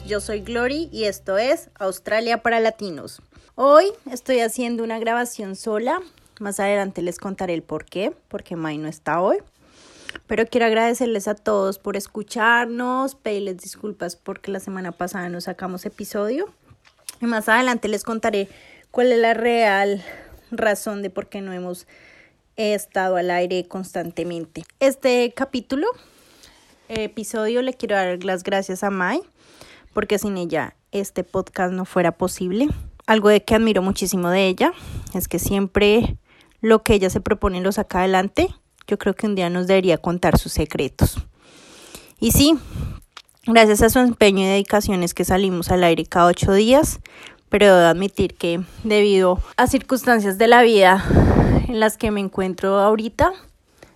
yo soy Glory y esto es Australia para Latinos. Hoy estoy haciendo una grabación sola, más adelante les contaré el por qué, porque Mai no está hoy. Pero quiero agradecerles a todos por escucharnos, pedirles disculpas porque la semana pasada no sacamos episodio. Y más adelante les contaré cuál es la real razón de por qué no hemos estado al aire constantemente. Este capítulo, episodio, le quiero dar las gracias a Mai, porque sin ella este podcast no fuera posible. Algo de que admiro muchísimo de ella es que siempre lo que ella se propone lo saca adelante. Yo creo que un día nos debería contar sus secretos. Y sí, gracias a su empeño y dedicaciones que salimos al aire cada ocho días, pero debo admitir que debido a circunstancias de la vida en las que me encuentro ahorita,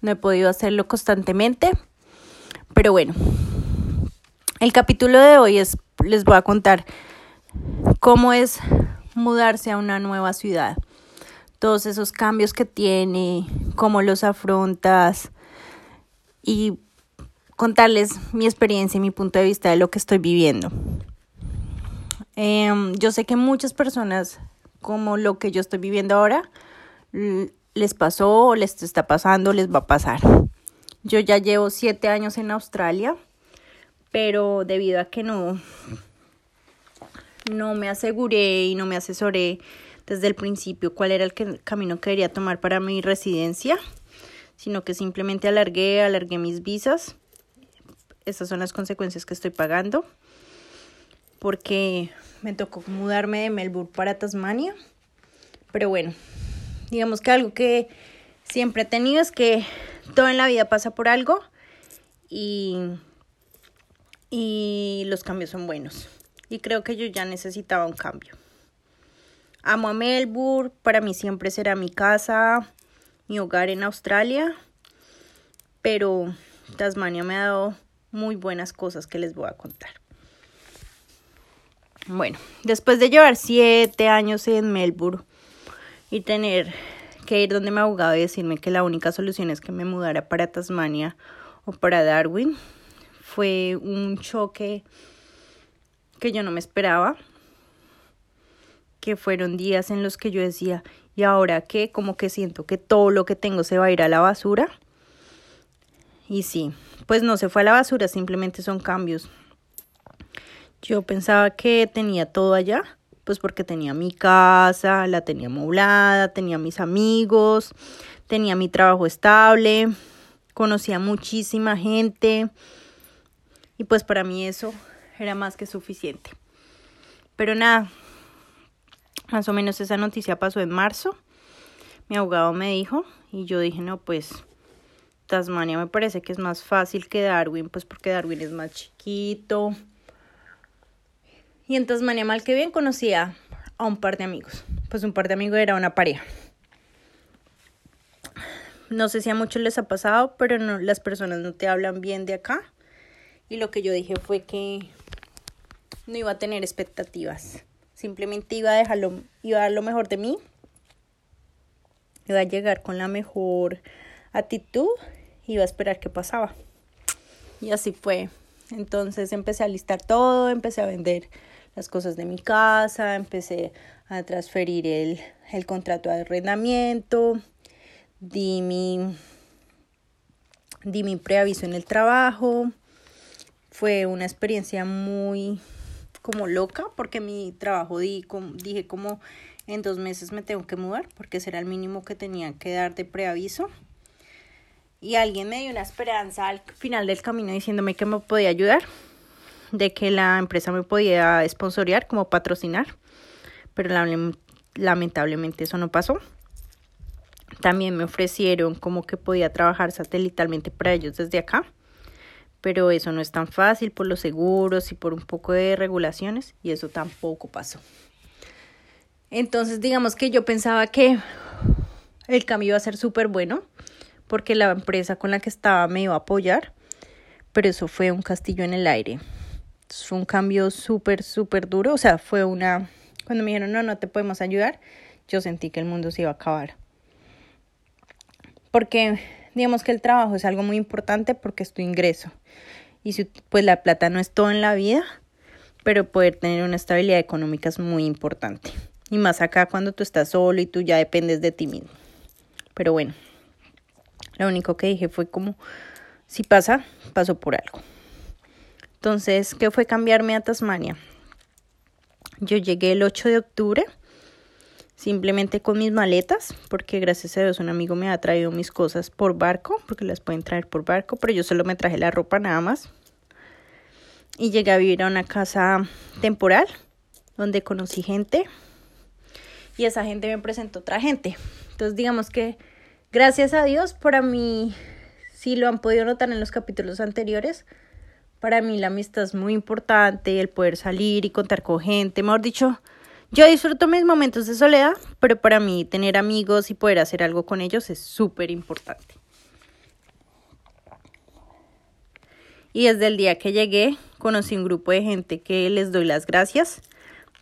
no he podido hacerlo constantemente. Pero bueno, el capítulo de hoy es, les voy a contar cómo es mudarse a una nueva ciudad, todos esos cambios que tiene, cómo los afrontas y contarles mi experiencia y mi punto de vista de lo que estoy viviendo. Em, yo sé que muchas personas, como lo que yo estoy viviendo ahora, les pasó, les está pasando, les va a pasar. Yo ya llevo siete años en Australia, pero debido a que no, no me aseguré y no me asesoré desde el principio cuál era el, camino que quería tomar para mi residencia, sino que simplemente alargué, alargué mis visas. Estas son las consecuencias que estoy pagando porque me tocó mudarme de Melbourne para Tasmania. Pero bueno, digamos que algo que siempre he tenido es que todo en la vida pasa por algo y, y los cambios son buenos. Y creo que yo ya necesitaba un cambio. Amo a Melbourne, para mí siempre será mi casa, mi hogar en Australia, pero Tasmania me ha dado muy buenas cosas que les voy a contar. Bueno, después de llevar siete años en Melbourne y tener que ir donde me abogado y decirme que la única solución es que me mudara para Tasmania o para Darwin, fue un choque que yo no me esperaba, que fueron días en los que yo decía, ¿y ahora qué? Como que siento que todo lo que tengo se va a ir a la basura. Y sí, pues no se fue a la basura, simplemente son cambios yo pensaba que tenía todo allá, pues porque tenía mi casa, la tenía moblada, tenía mis amigos, tenía mi trabajo estable, conocía muchísima gente y pues para mí eso era más que suficiente. Pero nada, más o menos esa noticia pasó en marzo. Mi abogado me dijo y yo dije, no, pues Tasmania me parece que es más fácil que Darwin, pues porque Darwin es más chiquito y en Tasmania, mal que bien, conocía a un par de amigos. Pues un par de amigos era una pareja. No sé si a muchos les ha pasado, pero no, las personas no te hablan bien de acá. Y lo que yo dije fue que no iba a tener expectativas. Simplemente iba a dejarlo, iba a dar lo mejor de mí. Iba a llegar con la mejor actitud. Iba a esperar qué pasaba. Y así fue. Entonces empecé a listar todo, empecé a vender las cosas de mi casa, empecé a transferir el, el contrato de arrendamiento, di mi, di mi preaviso en el trabajo. Fue una experiencia muy como loca porque mi trabajo di, dije como en dos meses me tengo que mudar porque será el mínimo que tenía que dar de preaviso. Y alguien me dio una esperanza al final del camino diciéndome que me podía ayudar de que la empresa me podía sponsorear como patrocinar, pero lamentablemente eso no pasó. También me ofrecieron como que podía trabajar satelitalmente para ellos desde acá, pero eso no es tan fácil por los seguros y por un poco de regulaciones y eso tampoco pasó. Entonces digamos que yo pensaba que el cambio iba a ser súper bueno porque la empresa con la que estaba me iba a apoyar, pero eso fue un castillo en el aire fue un cambio súper, súper duro. O sea, fue una... Cuando me dijeron, no, no te podemos ayudar, yo sentí que el mundo se iba a acabar. Porque digamos que el trabajo es algo muy importante porque es tu ingreso. Y si, pues la plata no es todo en la vida, pero poder tener una estabilidad económica es muy importante. Y más acá cuando tú estás solo y tú ya dependes de ti mismo. Pero bueno, lo único que dije fue como, si pasa, pasó por algo. Entonces, ¿qué fue cambiarme a Tasmania? Yo llegué el 8 de octubre, simplemente con mis maletas, porque gracias a Dios un amigo me ha traído mis cosas por barco, porque las pueden traer por barco, pero yo solo me traje la ropa nada más y llegué a vivir a una casa temporal donde conocí gente y esa gente me presentó otra gente. Entonces digamos que gracias a Dios para mí, si lo han podido notar en los capítulos anteriores, para mí la amistad es muy importante, el poder salir y contar con gente, mejor dicho, yo disfruto mis momentos de soledad, pero para mí tener amigos y poder hacer algo con ellos es súper importante. Y desde el día que llegué, conocí un grupo de gente que les doy las gracias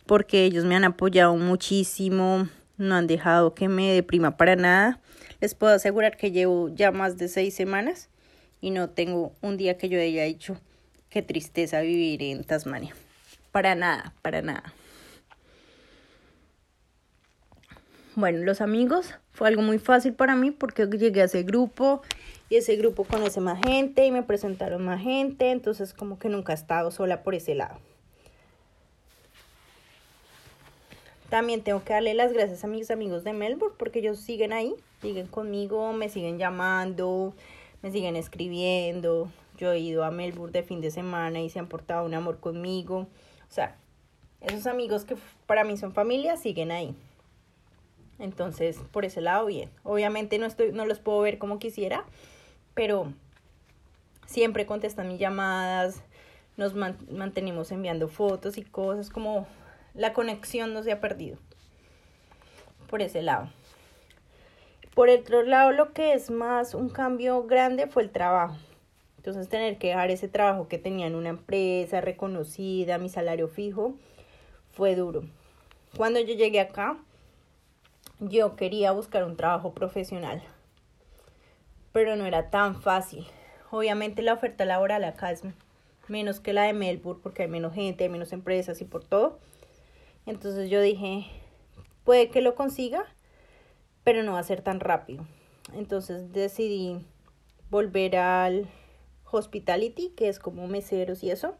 porque ellos me han apoyado muchísimo, no han dejado que me deprima para nada. Les puedo asegurar que llevo ya más de seis semanas y no tengo un día que yo haya dicho qué tristeza vivir en Tasmania. Para nada, para nada. Bueno, los amigos fue algo muy fácil para mí porque llegué a ese grupo y ese grupo conoce más gente y me presentaron más gente, entonces como que nunca he estado sola por ese lado. También tengo que darle las gracias a mis amigos de Melbourne porque ellos siguen ahí, siguen conmigo, me siguen llamando, me siguen escribiendo. Yo he ido a Melbourne de fin de semana y se han portado un amor conmigo. O sea, esos amigos que para mí son familia siguen ahí. Entonces, por ese lado, bien. Obviamente no, estoy, no los puedo ver como quisiera, pero siempre contestan mis llamadas, nos mantenemos enviando fotos y cosas, como la conexión no se ha perdido. Por ese lado. Por el otro lado, lo que es más un cambio grande fue el trabajo. Entonces, tener que dejar ese trabajo que tenía en una empresa reconocida, mi salario fijo, fue duro. Cuando yo llegué acá, yo quería buscar un trabajo profesional pero no era tan fácil. Obviamente la oferta laboral acá es menos que la de Melbourne porque hay menos gente, hay menos empresas y por todo. Entonces yo dije, puede que lo consiga, pero no va a ser tan rápido. Entonces decidí volver al hospitality, que es como meseros y eso.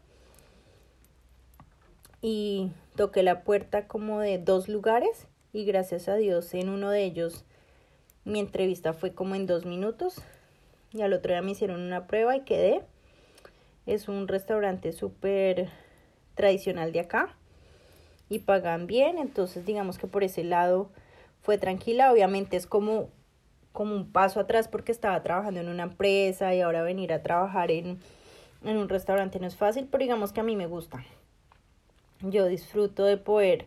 Y toqué la puerta como de dos lugares y gracias a Dios en uno de ellos mi entrevista fue como en dos minutos y al otro día me hicieron una prueba y quedé. Es un restaurante súper tradicional de acá y pagan bien, entonces digamos que por ese lado fue tranquila. Obviamente es como, como un paso atrás porque estaba trabajando en una empresa y ahora venir a trabajar en, en un restaurante no es fácil, pero digamos que a mí me gusta. Yo disfruto de poder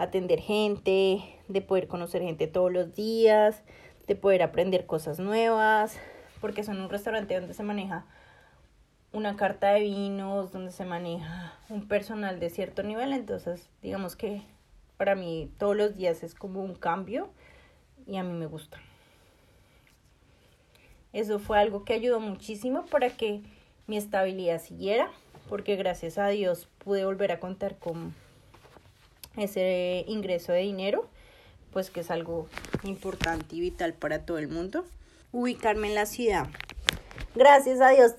atender gente, de poder conocer gente todos los días, de poder aprender cosas nuevas, porque son un restaurante donde se maneja una carta de vinos, donde se maneja un personal de cierto nivel, entonces digamos que para mí todos los días es como un cambio y a mí me gusta. Eso fue algo que ayudó muchísimo para que mi estabilidad siguiera, porque gracias a Dios pude volver a contar con ese ingreso de dinero pues que es algo importante y vital para todo el mundo. Ubicarme en la ciudad. Gracias a Dios,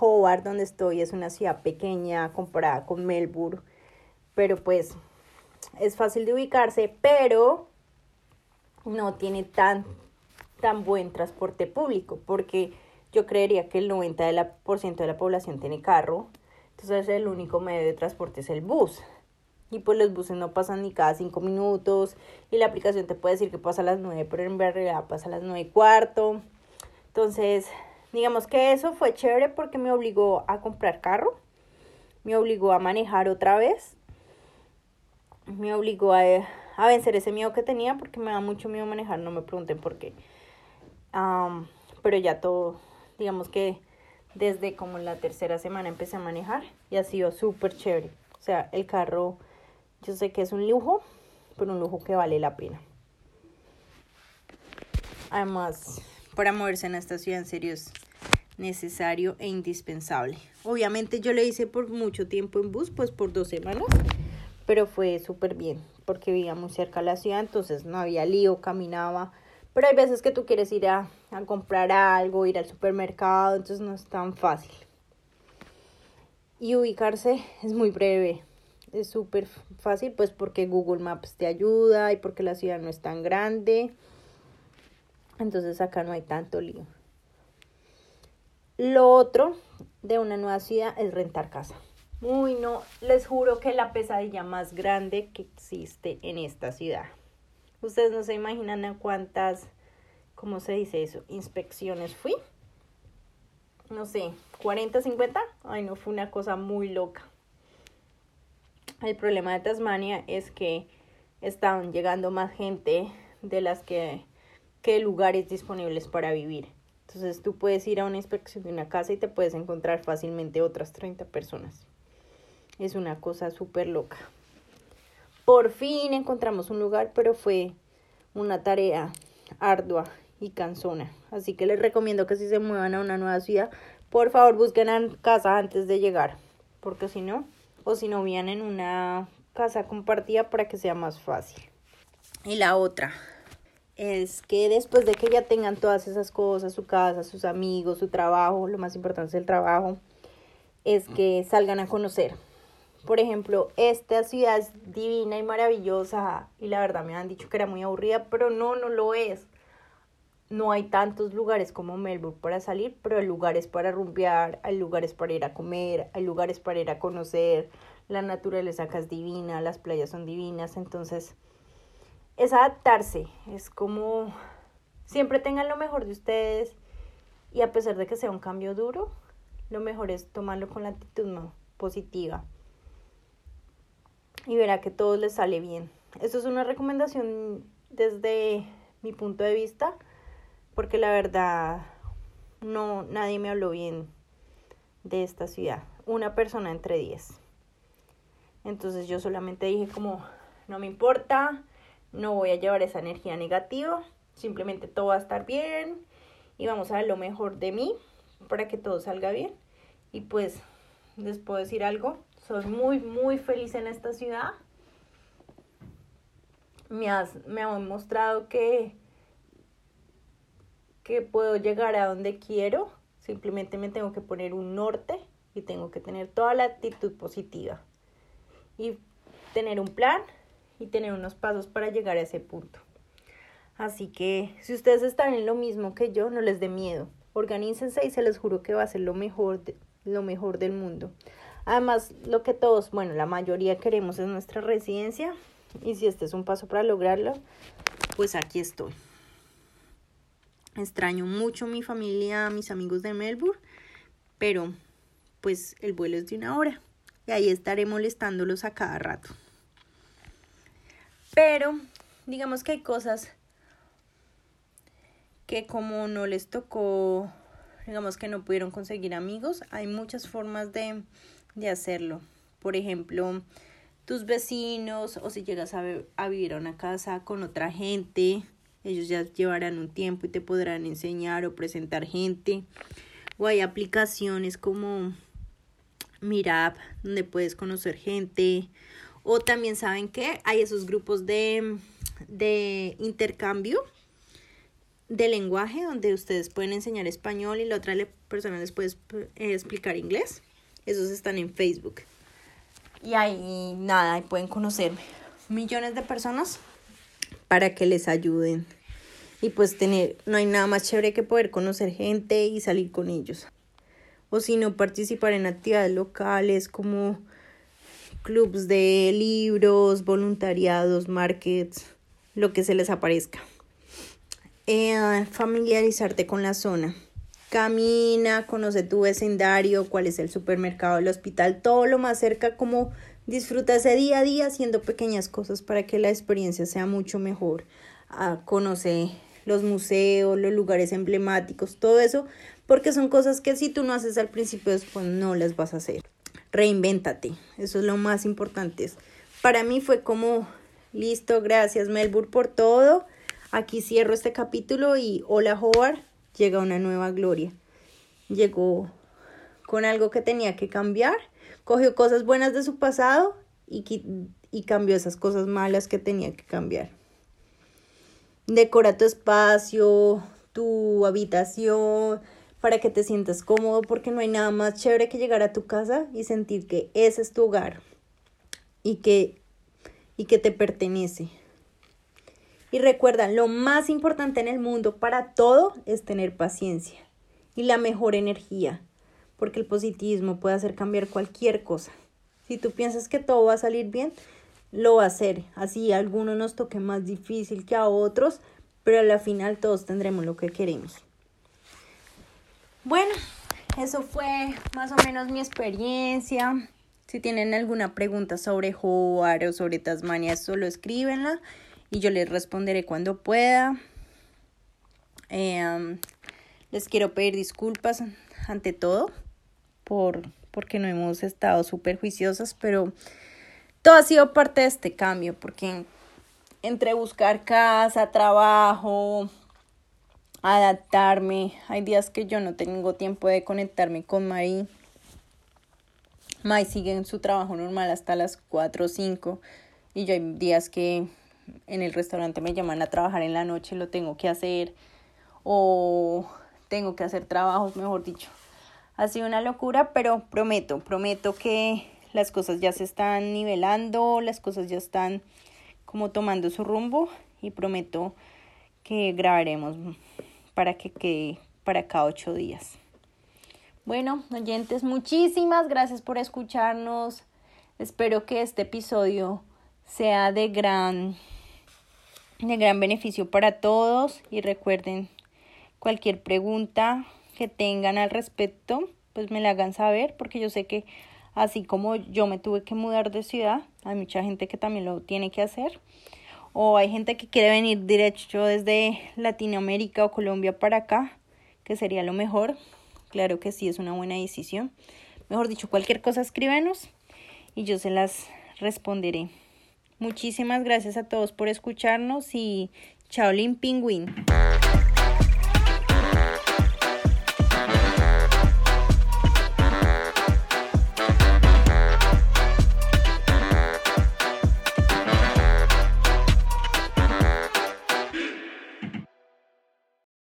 Hobart, donde estoy, es una ciudad pequeña comparada con Melbourne, pero pues es fácil de ubicarse, pero no tiene tan, tan buen transporte público, porque yo creería que el 90% de la población tiene carro, entonces el único medio de transporte es el bus y pues los buses no pasan ni cada cinco minutos y la aplicación te puede decir que pasa a las nueve, pero en realidad pasa a las nueve y cuarto. Entonces, digamos que eso fue chévere porque me obligó a comprar carro, me obligó a manejar otra vez, me obligó a, a vencer ese miedo que tenía porque me da mucho miedo manejar, no me pregunten por qué. pero ya todo, digamos que desde como la tercera semana empecé a manejar y ha sido súper chévere. O sea, el carro yo sé que es un lujo, pero un lujo que vale la pena. Además, para moverse en esta ciudad en serio es necesario e indispensable. Obviamente yo le hice por mucho tiempo en bus, pues por dos semanas, pero fue súper bien porque vivía muy cerca de la ciudad, entonces no había lío, caminaba. Pero hay veces que tú quieres ir a, a comprar algo, ir al supermercado, entonces no es tan fácil. Y ubicarse es muy breve, es súper fácil, pues porque Google Maps te ayuda y porque la ciudad no es tan grande. Entonces acá no hay tanto lío. Lo otro de una nueva ciudad es rentar casa. Uy, no, les juro que la pesadilla más grande que existe en esta ciudad. Ustedes no se imaginan cuántas, ¿cómo se dice eso? Inspecciones fui. No sé, 40, 50. Ay, no, fue una cosa muy loca. El problema de Tasmania es que están llegando más gente de las que, que lugares disponibles para vivir. Entonces tú puedes ir a una inspección de una casa y te puedes encontrar fácilmente otras 30 personas. Es una cosa súper loca. Por fin encontramos un lugar, pero fue una tarea ardua y cansona. Así que les recomiendo que si se muevan a una nueva ciudad, por favor busquen casa antes de llegar. Porque si no, o si no, vienen en una casa compartida para que sea más fácil. Y la otra, es que después de que ya tengan todas esas cosas, su casa, sus amigos, su trabajo, lo más importante es el trabajo, es que salgan a conocer. Por ejemplo, esta ciudad es divina y maravillosa y la verdad me han dicho que era muy aburrida, pero no, no lo es. No hay tantos lugares como Melbourne para salir, pero hay lugares para rumbear, hay lugares para ir a comer, hay lugares para ir a conocer, la naturaleza acá es divina, las playas son divinas, entonces es adaptarse, es como siempre tengan lo mejor de ustedes y a pesar de que sea un cambio duro, lo mejor es tomarlo con la actitud positiva y verá que todo les sale bien. Esto es una recomendación desde mi punto de vista, porque la verdad no nadie me habló bien de esta ciudad, una persona entre diez. Entonces yo solamente dije como no me importa, no voy a llevar esa energía negativa, simplemente todo va a estar bien y vamos a dar lo mejor de mí para que todo salga bien. Y pues les puedo decir algo, soy muy, muy feliz en esta ciudad. Me, has, me han mostrado que, que puedo llegar a donde quiero, simplemente me tengo que poner un norte y tengo que tener toda la actitud positiva y tener un plan y tener unos pasos para llegar a ese punto. Así que si ustedes están en lo mismo que yo, no les dé miedo. Organícense y se les juro que va a ser lo mejor, lo mejor del mundo. Además, lo que todos, bueno, la mayoría queremos es nuestra residencia. Y si este es un paso para lograrlo, pues aquí estoy. Extraño mucho mi familia, mis amigos de Melbourne, pero pues el vuelo es de una hora y ahí estaré molestándolos a cada rato. Pero digamos que hay cosas que como no les tocó, digamos que no pudieron conseguir amigos, hay muchas formas de, de hacerlo. Por ejemplo, tus vecinos o si llegas a, a vivir a una casa con otra gente, ellos ya llevarán un tiempo y te podrán enseñar o presentar gente. O hay aplicaciones como Mirap, donde puedes conocer gente. O también saben que hay esos grupos de, de intercambio de lenguaje donde ustedes pueden enseñar español y la otra persona les puede eh, explicar inglés. Esos están en Facebook. Y ahí nada, ahí pueden conocer millones de personas para que les ayuden. Y pues tener, no hay nada más chévere que poder conocer gente y salir con ellos. O si no, participar en actividades locales como clubs de libros, voluntariados, markets, lo que se les aparezca. Eh, familiarizarte con la zona. Camina, conoce tu vecindario, cuál es el supermercado, el hospital, todo lo más cerca, como disfruta ese día a día haciendo pequeñas cosas para que la experiencia sea mucho mejor. Ah, conoce los museos, los lugares emblemáticos, todo eso, porque son cosas que si tú no haces al principio, después no las vas a hacer reinvéntate. Eso es lo más importante. Para mí fue como, listo, gracias Melbourne por todo. Aquí cierro este capítulo y hola Howard, llega una nueva gloria. Llegó con algo que tenía que cambiar, cogió cosas buenas de su pasado y, y cambió esas cosas malas que tenía que cambiar. Decora tu espacio, tu habitación, para que te sientas cómodo, porque no hay nada más chévere que llegar a tu casa y sentir que ese es tu hogar y que, y que te pertenece. Y recuerda, lo más importante en el mundo para todo es tener paciencia y la mejor energía, porque el positivismo puede hacer cambiar cualquier cosa. Si tú piensas que todo va a salir bien, lo va a hacer. Así a algunos nos toque más difícil que a otros, pero a la final todos tendremos lo que queremos. Bueno, eso fue más o menos mi experiencia. Si tienen alguna pregunta sobre Howard o sobre Tasmania, solo escríbenla y yo les responderé cuando pueda. Em, les quiero pedir disculpas ante todo por porque no hemos estado súper juiciosas, pero todo ha sido parte de este cambio, porque entre buscar casa, trabajo, adaptarme, hay días que yo no tengo tiempo de conectarme con Mari. Mai sigue en su trabajo normal hasta las 4 o 5 y yo hay días que en el restaurante me llaman a trabajar en la noche, lo tengo que hacer o tengo que hacer trabajos, mejor dicho. Ha sido una locura, pero prometo, prometo que las cosas ya se están nivelando, las cosas ya están como tomando su rumbo y prometo que grabaremos para que quede para cada ocho días. Bueno, oyentes, muchísimas gracias por escucharnos. Espero que este episodio sea de gran de gran beneficio para todos y recuerden cualquier pregunta que tengan al respecto, pues me la hagan saber porque yo sé que así como yo me tuve que mudar de ciudad, hay mucha gente que también lo tiene que hacer o hay gente que quiere venir derecho desde Latinoamérica o Colombia para acá, que sería lo mejor. Claro que sí, es una buena decisión. Mejor dicho, cualquier cosa escríbenos y yo se las responderé. Muchísimas gracias a todos por escucharnos y chao Lin Pingüín.